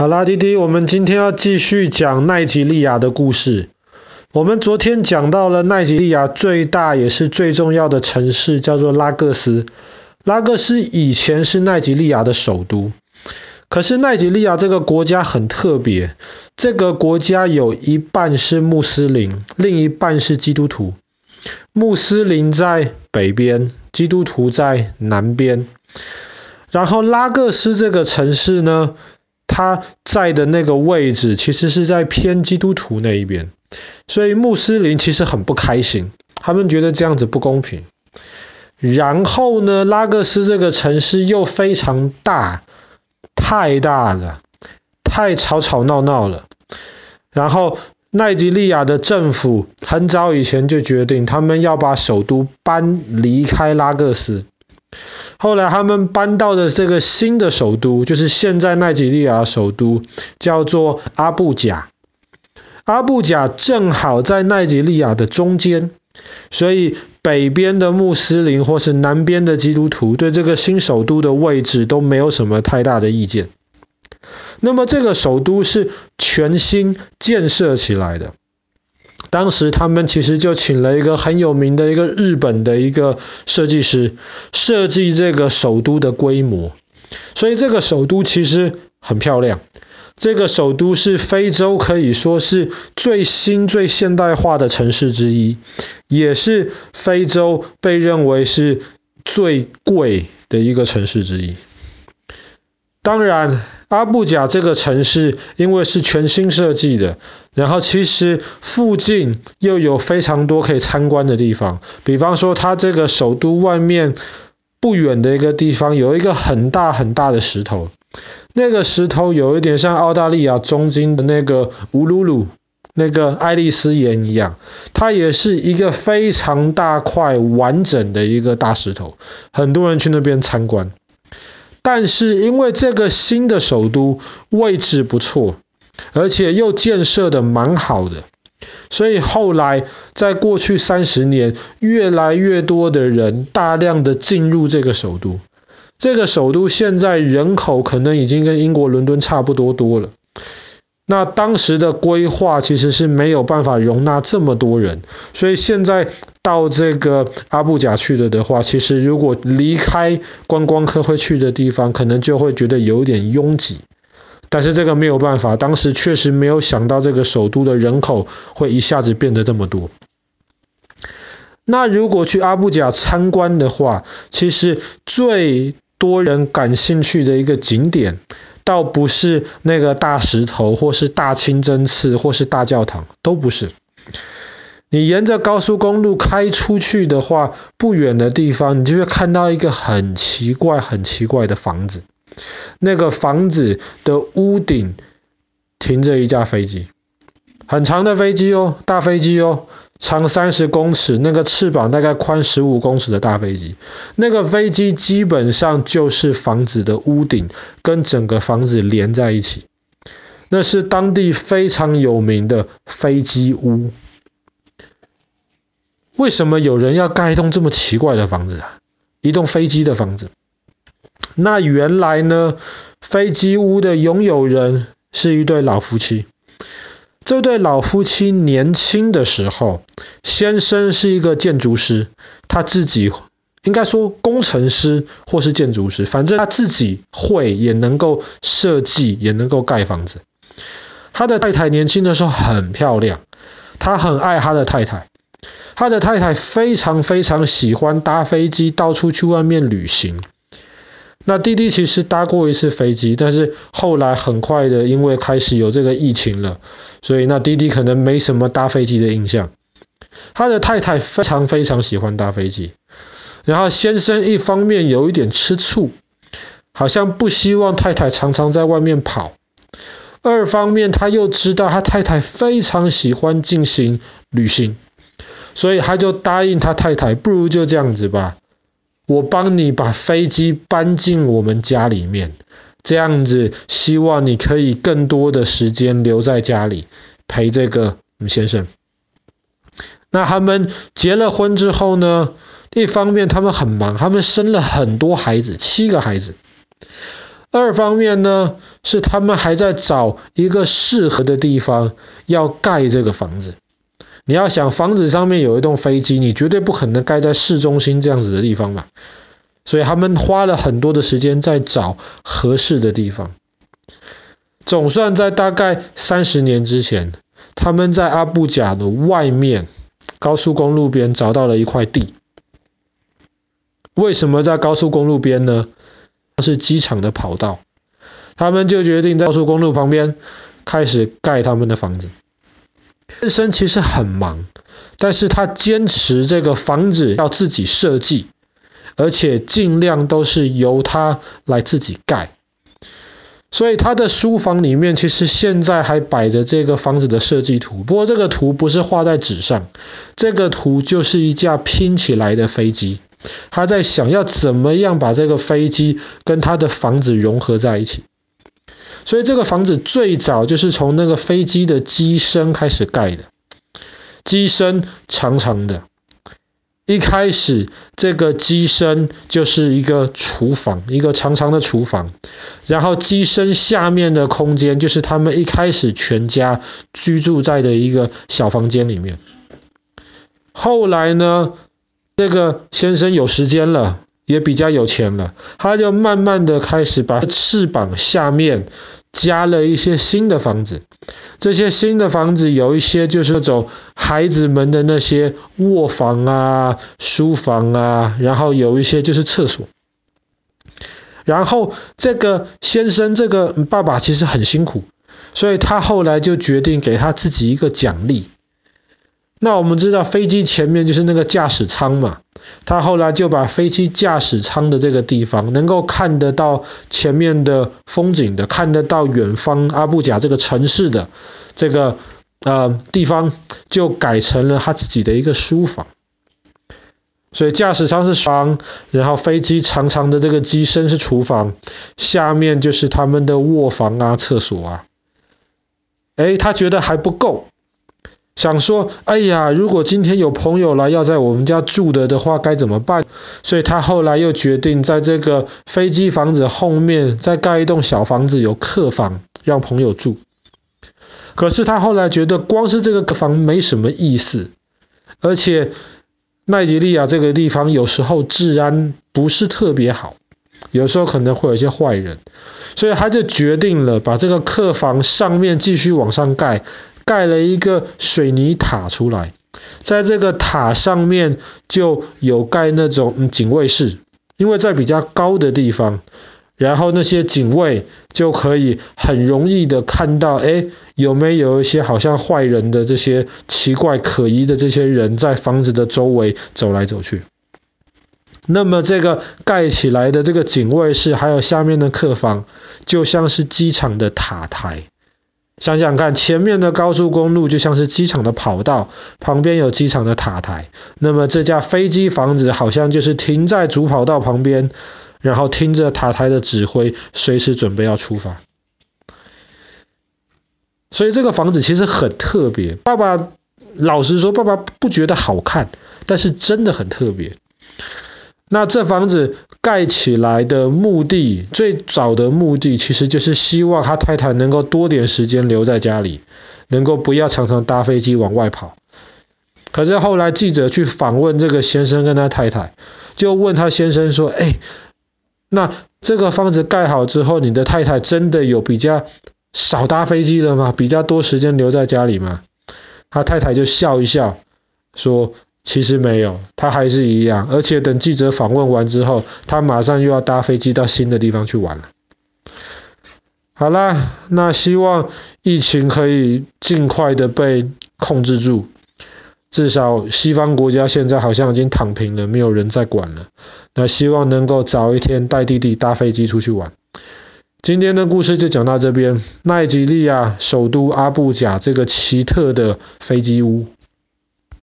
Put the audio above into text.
好啦，弟弟，我们今天要继续讲奈及利亚的故事。我们昨天讲到了奈及利亚最大也是最重要的城市，叫做拉各斯。拉各斯以前是奈及利亚的首都。可是奈及利亚这个国家很特别，这个国家有一半是穆斯林，另一半是基督徒。穆斯林在北边，基督徒在南边。然后拉各斯这个城市呢，他在的那个位置其实是在偏基督徒那一边，所以穆斯林其实很不开心，他们觉得这样子不公平。然后呢，拉各斯这个城市又非常大，太大了，太吵吵闹闹了。然后奈及利亚的政府很早以前就决定，他们要把首都搬离开拉各斯。后来他们搬到的这个新的首都，就是现在奈及利亚首都，叫做阿布贾。阿布贾正好在奈及利亚的中间，所以北边的穆斯林或是南边的基督徒对这个新首都的位置都没有什么太大的意见。那么这个首都是全新建设起来的。当时他们其实就请了一个很有名的一个日本的一个设计师设计这个首都的规模，所以这个首都其实很漂亮。这个首都是非洲可以说是最新最现代化的城市之一，也是非洲被认为是最贵的一个城市之一。当然，阿布贾这个城市因为是全新设计的，然后其实附近又有非常多可以参观的地方，比方说它这个首都外面不远的一个地方有一个很大很大的石头，那个石头有一点像澳大利亚中间的那个乌鲁鲁那个爱丽丝岩一样，它也是一个非常大块完整的一个大石头，很多人去那边参观。但是因为这个新的首都位置不错，而且又建设的蛮好的，所以后来在过去三十年，越来越多的人大量的进入这个首都。这个首都现在人口可能已经跟英国伦敦差不多多了。那当时的规划其实是没有办法容纳这么多人，所以现在到这个阿布贾去了的话，其实如果离开观光客会去的地方，可能就会觉得有点拥挤。但是这个没有办法，当时确实没有想到这个首都的人口会一下子变得这么多。那如果去阿布贾参观的话，其实最多人感兴趣的一个景点。倒不是那个大石头，或是大清真寺，或是大教堂，都不是。你沿着高速公路开出去的话，不远的地方，你就会看到一个很奇怪、很奇怪的房子。那个房子的屋顶停着一架飞机，很长的飞机哦，大飞机哦。长三十公尺，那个翅膀大概宽十五公尺的大飞机，那个飞机基本上就是房子的屋顶，跟整个房子连在一起。那是当地非常有名的飞机屋。为什么有人要盖一栋这么奇怪的房子啊？一栋飞机的房子？那原来呢，飞机屋的拥有人是一对老夫妻。这对老夫妻年轻的时候，先生是一个建筑师，他自己应该说工程师或是建筑师，反正他自己会也能够设计，也能够盖房子。他的太太年轻的时候很漂亮，他很爱他的太太，他的太太非常非常喜欢搭飞机到处去外面旅行。那弟弟其实搭过一次飞机，但是后来很快的，因为开始有这个疫情了。所以那弟弟可能没什么搭飞机的印象，他的太太非常非常喜欢搭飞机，然后先生一方面有一点吃醋，好像不希望太太常常在外面跑，二方面他又知道他太太非常喜欢进行旅行，所以他就答应他太太，不如就这样子吧，我帮你把飞机搬进我们家里面。这样子，希望你可以更多的时间留在家里陪这个先生。那他们结了婚之后呢，一方面他们很忙，他们生了很多孩子，七个孩子。二方面呢，是他们还在找一个适合的地方要盖这个房子。你要想房子上面有一栋飞机，你绝对不可能盖在市中心这样子的地方嘛。所以他们花了很多的时间在找合适的地方。总算在大概三十年之前，他们在阿布贾的外面高速公路边找到了一块地。为什么在高速公路边呢？是机场的跑道，他们就决定在高速公路旁边开始盖他们的房子。先生其实很忙，但是他坚持这个房子要自己设计，而且尽量都是由他来自己盖。所以他的书房里面其实现在还摆着这个房子的设计图，不过这个图不是画在纸上，这个图就是一架拼起来的飞机。他在想要怎么样把这个飞机跟他的房子融合在一起，所以这个房子最早就是从那个飞机的机身开始盖的，机身长长的，一开始这个机身就是一个厨房，一个长长的厨房，然后机身下面的空间就是他们一开始全家居住在的一个小房间里面，后来呢，这个先生有时间了，也比较有钱了，他就慢慢的开始把翅膀下面加了一些新的房子。这些新的房子有一些就是那种孩子们的那些卧房啊、书房啊，然后有一些就是厕所。然后这个先生，这个爸爸其实很辛苦，所以他后来就决定给他自己一个奖励。那我们知道飞机前面就是那个驾驶舱嘛，他后来就把飞机驾驶舱的这个地方，能够看得到前面的风景的，看得到远方阿布贾这个城市的这个呃地方，就改成了他自己的一个书房。所以驾驶舱是房，然后飞机长长的这个机身是厨房，下面就是他们的卧房啊、厕所啊。诶，他觉得还不够。想说，哎呀，如果今天有朋友来要在我们家住的的话，该怎么办？所以他后来又决定在这个飞机房子后面再盖一栋小房子，有客房让朋友住。可是他后来觉得，光是这个客房没什么意思，而且奈及利亚这个地方有时候治安不是特别好，有时候可能会有一些坏人，所以他就决定了把这个客房上面继续往上盖。盖了一个水泥塔出来，在这个塔上面就有盖那种警卫室，因为在比较高的地方，然后那些警卫就可以很容易的看到，哎，有没有一些好像坏人的这些奇怪可疑的这些人在房子的周围走来走去。那么这个盖起来的这个警卫室，还有下面的客房，就像是机场的塔台。想想看，前面的高速公路就像是机场的跑道，旁边有机场的塔台。那么这架飞机房子好像就是停在主跑道旁边，然后听着塔台的指挥，随时准备要出发。所以这个房子其实很特别。爸爸老实说，爸爸不觉得好看，但是真的很特别。那这房子盖起来的目的，最早的目的其实就是希望他太太能够多点时间留在家里，能够不要常常搭飞机往外跑。可是后来记者去访问这个先生跟他太太，就问他先生说：“哎，那这个房子盖好之后，你的太太真的有比较少搭飞机了吗？比较多时间留在家里吗？”他太太就笑一笑说。其实没有，他还是一样，而且等记者访问完之后，他马上又要搭飞机到新的地方去玩了。好啦，那希望疫情可以尽快的被控制住，至少西方国家现在好像已经躺平了，没有人再管了。那希望能够早一天带弟弟搭飞机出去玩。今天的故事就讲到这边，奈及利亚首都阿布贾这个奇特的飞机屋。